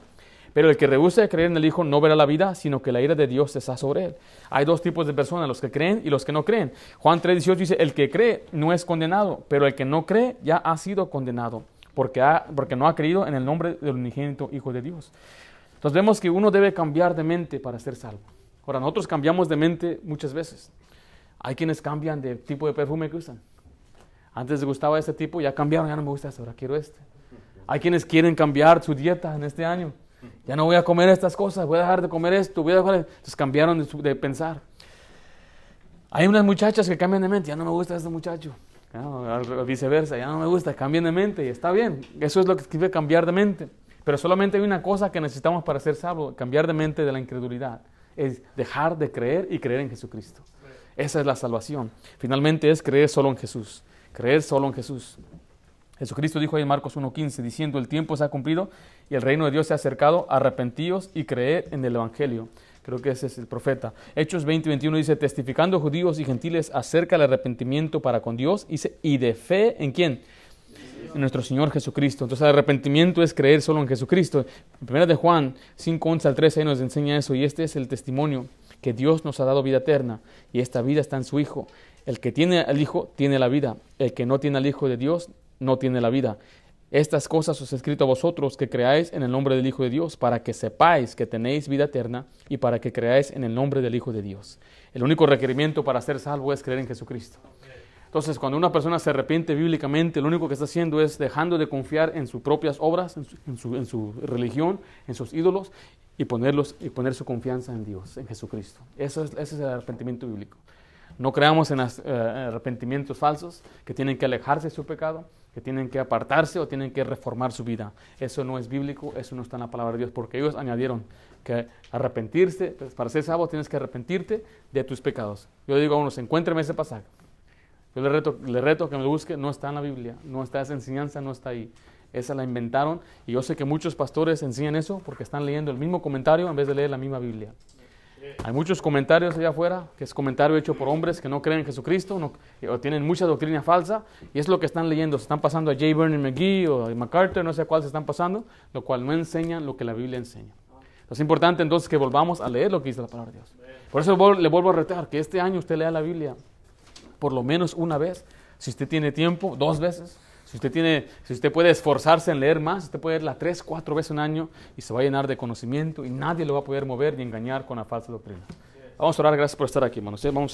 Pero el que rehúsa creer en el Hijo no verá la vida, sino que la ira de Dios está sobre él. Hay dos tipos de personas, los que creen y los que no creen. Juan 3:18 dice, el que cree no es condenado, pero el que no cree ya ha sido condenado, porque, ha, porque no ha creído en el nombre del unigénito Hijo de Dios. Entonces vemos que uno debe cambiar de mente para ser salvo. Ahora, nosotros cambiamos de mente muchas veces. Hay quienes cambian de tipo de perfume que usan. Antes gustaba este tipo, ya cambiaron, ya no me gusta este, ahora quiero este. Hay quienes quieren cambiar su dieta en este año. Ya no voy a comer estas cosas, voy a dejar de comer esto, voy a dejar... Entonces cambiaron de, de pensar. Hay unas muchachas que cambian de mente, ya no me gusta este muchacho. Viceversa, ya no me gusta, cambian de mente y está bien. Eso es lo que escribe cambiar de mente. Pero solamente hay una cosa que necesitamos para ser salvos, cambiar de mente de la incredulidad. Es dejar de creer y creer en Jesucristo. Esa es la salvación. Finalmente es creer solo en Jesús. Creer solo en Jesús. Jesucristo dijo ahí en Marcos 1.15, diciendo, el tiempo se ha cumplido y el reino de Dios se ha acercado, arrepentíos y creed en el Evangelio. Creo que ese es el profeta. Hechos 20.21 dice, testificando judíos y gentiles acerca del arrepentimiento para con Dios y de fe en quién? En nuestro Señor Jesucristo. Entonces el arrepentimiento es creer solo en Jesucristo. En 1 de Juan 5.11 al 13 ahí nos enseña eso y este es el testimonio que Dios nos ha dado vida eterna y esta vida está en su Hijo. El que tiene al Hijo tiene la vida, el que no tiene al Hijo de Dios no tiene la vida. Estas cosas os he escrito a vosotros que creáis en el nombre del Hijo de Dios, para que sepáis que tenéis vida eterna y para que creáis en el nombre del Hijo de Dios. El único requerimiento para ser salvo es creer en Jesucristo. Entonces, cuando una persona se arrepiente bíblicamente, lo único que está haciendo es dejando de confiar en sus propias obras, en su, religión, en sus ídolos, y, ponerlos, y poner su confianza en Dios, en Jesucristo. Eso es, ese es el arrepentimiento bíblico. No creamos en las, eh, arrepentimientos falsos que tienen que alejarse de su pecado, que tienen que apartarse o tienen que reformar su vida. Eso no es bíblico, eso no está en la palabra de Dios, porque ellos añadieron que arrepentirse, pues, para ser salvo tienes que arrepentirte de tus pecados. Yo le digo a unos, encuéntreme ese pasaje. Yo le reto, le reto que me lo busque, no está en la Biblia, no está esa enseñanza, no está ahí. Esa la inventaron y yo sé que muchos pastores enseñan eso porque están leyendo el mismo comentario en vez de leer la misma Biblia. Hay muchos comentarios allá afuera, que es comentario hecho por hombres que no creen en Jesucristo no- o tienen mucha doctrina falsa, y es lo que están leyendo. Se están pasando a J. Vernon McGee o a MacArthur, no sé a cuál se están pasando, lo cual no enseñan lo que la Biblia enseña. Es importante entonces que volvamos a leer lo que dice la palabra de Dios. Por eso le vuelvo a retar que este año usted lea la Biblia por lo menos una vez. Si usted tiene tiempo, dos veces. Si usted, tiene, si usted puede esforzarse en leer más, usted puede leerla tres, cuatro veces un año y se va a llenar de conocimiento y nadie lo va a poder mover ni engañar con la falsa doctrina. Vamos a orar, gracias por estar aquí, hermanos. Vamos